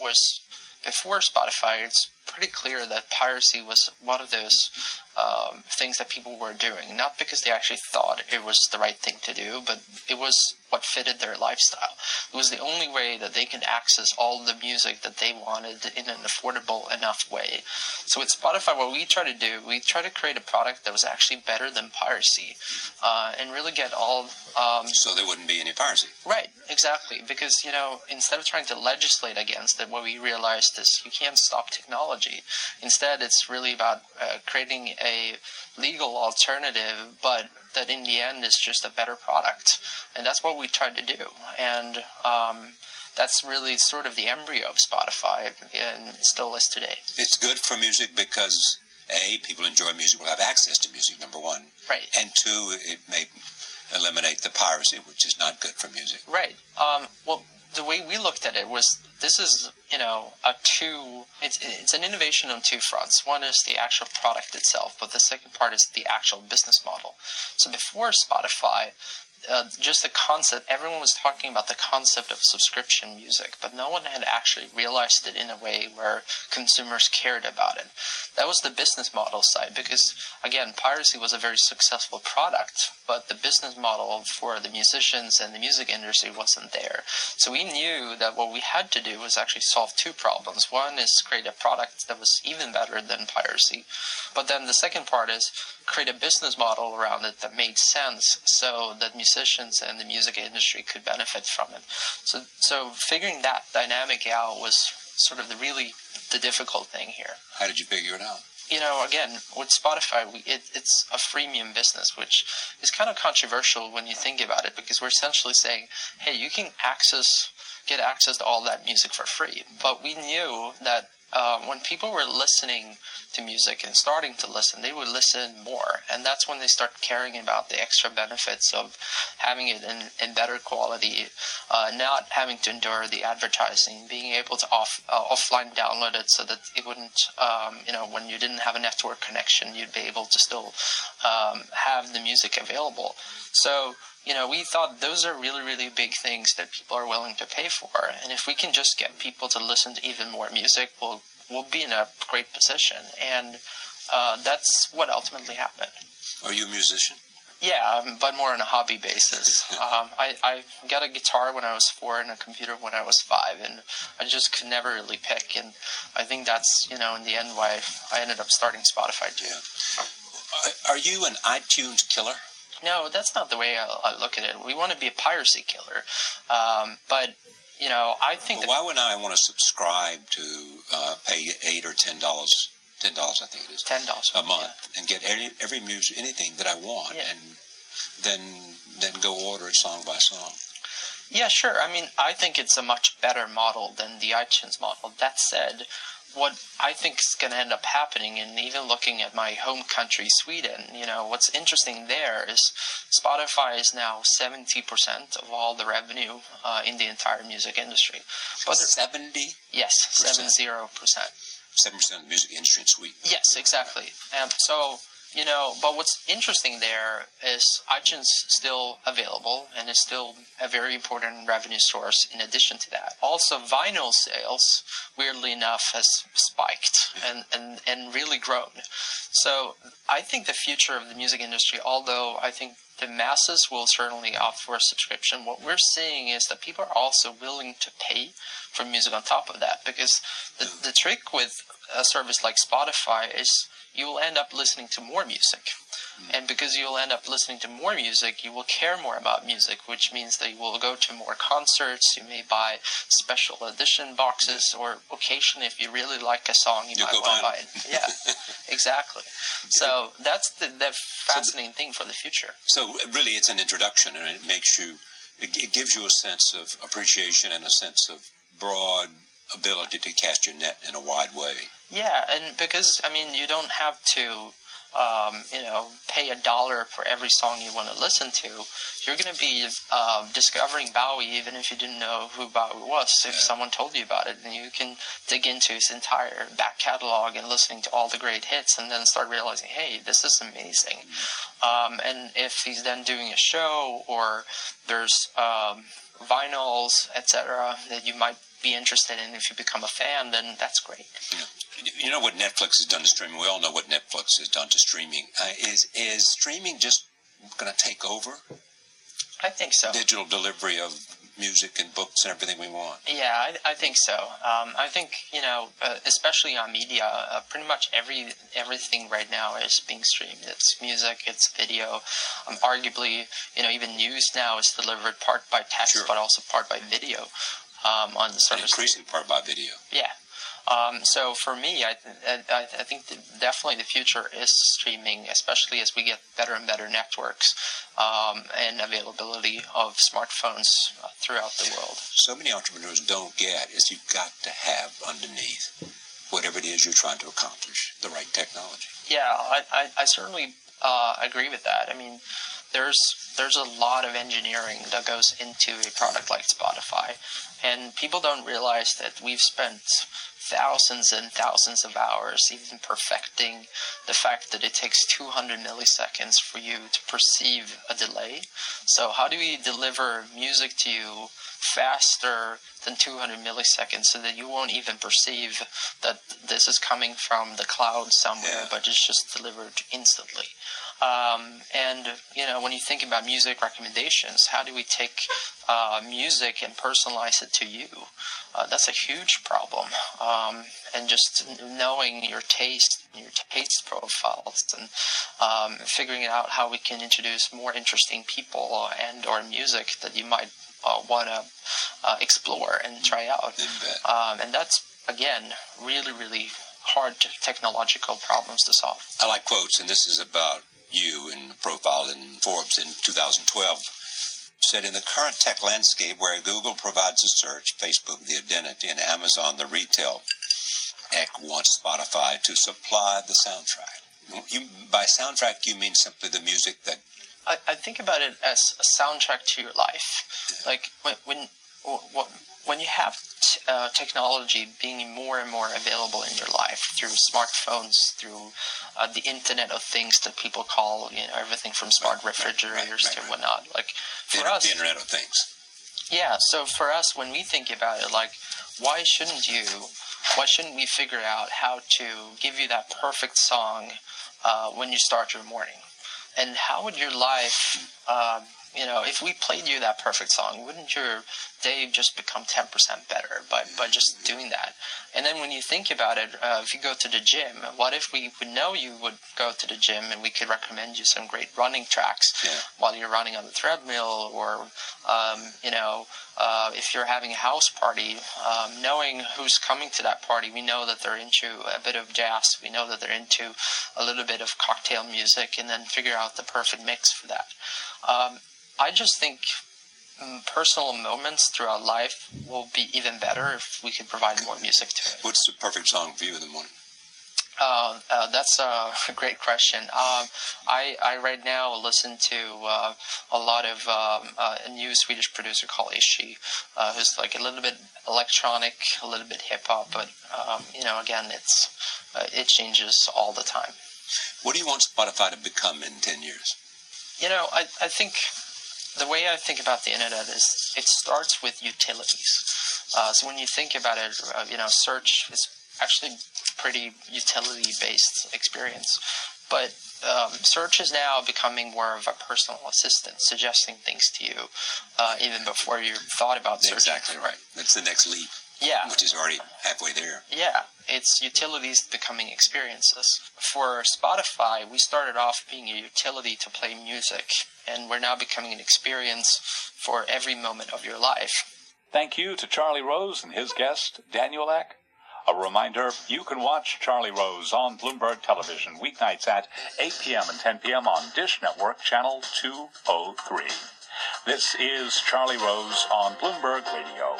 was before Spotify, it's pretty clear that piracy was one of those um, things that people were doing, not because they actually thought it was the right thing to do, but it was what fitted their lifestyle. It was the only way that they could access all the music that they wanted in an affordable enough way. So with Spotify, what we try to do, we try to create a product that was actually better than piracy, uh, and really get all. Um, so there wouldn't be any piracy. Right, exactly. Because you know, instead of trying to legislate against it, what we realized is you can't stop technology. Instead, it's really about uh, creating a legal alternative, but that in the end is just a better product. And that's what we tried to do. And um, that's really sort of the embryo of Spotify and still is today. It's good for music because A, people enjoy music, will have access to music, number one. Right. And two, it may eliminate the piracy, which is not good for music. Right. Um, well, the way we looked at it was this is you know a two it's it's an innovation on two fronts. One is the actual product itself but the second part is the actual business model. So before spotify uh, just the concept everyone was talking about the concept of subscription music but no one had actually realized it in a way where consumers cared about it. That was the business model side because again piracy was a very successful product but the business model for the musicians and the music industry wasn't there. So we knew that what we had to do was actually solve two problems. One is create a product that was even better than piracy but then the second part is create a business model around it that made sense so that musicians and the music industry could benefit from it. So, so figuring that dynamic out was sort of the really the difficult thing here. How did you figure it out? You know, again, with Spotify, we, it, it's a freemium business, which is kind of controversial when you think about it, because we're essentially saying, hey, you can access, get access to all that music for free. But we knew that uh, when people were listening to music and starting to listen, they would listen more. And that's when they start caring about the extra benefits of having it in, in better quality, uh, not having to endure the advertising, being able to off uh, offline download it so that it wouldn't, um, you know, when you didn't have a network connection, you'd be able to still um, have the music available. So, you know, we thought those are really, really big things that people are willing to pay for. And if we can just get people to listen to even more music, we'll we'll be in a great position. And uh, that's what ultimately happened. Are you a musician? Yeah, um, but more on a hobby basis. um, I, I got a guitar when I was four and a computer when I was five, and I just could never really pick. And I think that's, you know, in the end why I ended up starting Spotify too. Yeah. Are you an iTunes killer? No, that's not the way I, I look at it. We want to be a piracy killer. Um, but you know, I think. Well, why would I want to subscribe to uh, pay eight or ten dollars? Ten dollars, I think it is. Ten dollars a month, yeah. and get every, every music, anything that I want, yeah. and then then go order it song by song. Yeah, sure. I mean, I think it's a much better model than the iTunes model. That said, what I think is going to end up happening, and even looking at my home country, Sweden, you know, what's interesting there is Spotify is now 70% of all the revenue uh, in the entire music industry. But 70? Yes, 70%. 7% of the music industry in Sweden. Yes, exactly. Um, so you know, but what's interesting there is iTunes still available and is still a very important revenue source in addition to that. Also, vinyl sales, weirdly enough, has spiked and, and, and really grown. So I think the future of the music industry, although I think the masses will certainly opt for a subscription. What we're seeing is that people are also willing to pay for music on top of that because the, the trick with a service like Spotify is you will end up listening to more music. Mm. And because you'll end up listening to more music, you will care more about music, which means that you will go to more concerts. You may buy special edition boxes, or occasionally, if you really like a song, you You'll might want to buy it. Yeah, exactly. So that's the, the fascinating so, thing for the future. So really, it's an introduction, and it makes you, it, it gives you a sense of appreciation and a sense of broad ability to cast your net in a wide way. Yeah, and because I mean, you don't have to, um, you know, pay a dollar for every song you want to listen to. You're going to be uh, discovering Bowie even if you didn't know who Bowie was. If yeah. someone told you about it, and you can dig into his entire back catalog and listening to all the great hits, and then start realizing, hey, this is amazing. Um, and if he's then doing a show or there's um, vinyls, etc., that you might be interested in. If you become a fan, then that's great. Yeah. You know what Netflix has done to streaming. We all know what Netflix has done to streaming. Uh, is is streaming just going to take over? I think so. Digital delivery of music and books and everything we want. Yeah, I, I think so. Um, I think you know, uh, especially on media, uh, pretty much every everything right now is being streamed. It's music, it's video. Um, arguably, you know, even news now is delivered part by text, Sure. but also part by video um, on the An service. increasing part by video. Yeah. Um, so for me, I, I, I think definitely the future is streaming, especially as we get better and better networks um, and availability of smartphones uh, throughout the world. So many entrepreneurs don't get is you've got to have underneath whatever it is you're trying to accomplish the right technology. Yeah, I, I, I certainly uh, agree with that. I mean, there's there's a lot of engineering that goes into a product like Spotify, and people don't realize that we've spent thousands and thousands of hours even perfecting the fact that it takes 200 milliseconds for you to perceive a delay. So how do we deliver music to you faster than 200 milliseconds so that you won't even perceive that this is coming from the cloud somewhere, Yeah. but it's just delivered instantly. Um, and you know, when you think about music recommendations, how do we take uh, music and personalize it to you? Uh, that's a huge problem. Um, and just knowing your taste, your taste profiles, and um, figuring out how we can introduce more interesting people and or music that you might uh, want to uh, explore and try out. Um, and that's again really, really hard technological problems to solve. I like quotes, and this is about you in the profile in Forbes in 2012. Said in the current tech landscape where Google provides a search, Facebook the identity, and Amazon the retail, Ek wants Spotify to supply the soundtrack. You, by soundtrack, you mean simply the music that I, I think about it as a soundtrack to your life. Like when when when, when you have t- uh, technology being more and more available in your life through smartphones, through uh, the Internet of Things that people call you know everything from smart Right, right, refrigerators right, to whatnot. Like the, for us, the Internet of Things. yeah, so for us, when we think about it, like, why shouldn't you, why shouldn't we figure out how to give you that perfect song uh, when you start your morning? And how would your life, um, you know, if we played you that perfect song, wouldn't your day just become 10% better by, by just doing that? And then when you think about it, uh, if you go to the gym, what if we would know you would go to the gym and we could recommend you some great running tracks Yeah. while you're running on the treadmill or um, you know, uh, if you're having a house party, um, knowing who's coming to that party, we know that they're into a bit of jazz. We know that they're into a little bit of cocktail music, and then figure out the perfect mix for that. Um, I just think mm, personal moments throughout life will be even better if we could provide more music to it. What's the perfect song for you in the morning? Uh, uh, that's a great question. Um, I, I right now listen to uh, a lot of um, uh, a new Swedish producer called Ishi, uh, who's like a little bit electronic, a little bit hip hop, but um, you know, again, it's uh, it changes all the time. What do you want Spotify to become in 10 years? You know, I, I think the way I think about the internet is it starts with utilities. Uh, so when you think about it, uh, you know, search is actually pretty utility based experience. But um, search is now becoming more of a personal assistant, suggesting things to you uh, even before you thought about searching. Exactly right. That's the next leap, Yeah. which is already halfway there. Yeah, it's utilities becoming experiences. For Spotify, we started off being a utility to play music, and we're now becoming an experience for every moment of your life. Thank you to Charlie Rose and his guest, Daniel Ek. A reminder, you can watch Charlie Rose on Bloomberg Television weeknights at 8 p.m. and 10 p.m. on Dish Network, channel 203. This is Charlie Rose on Bloomberg Radio.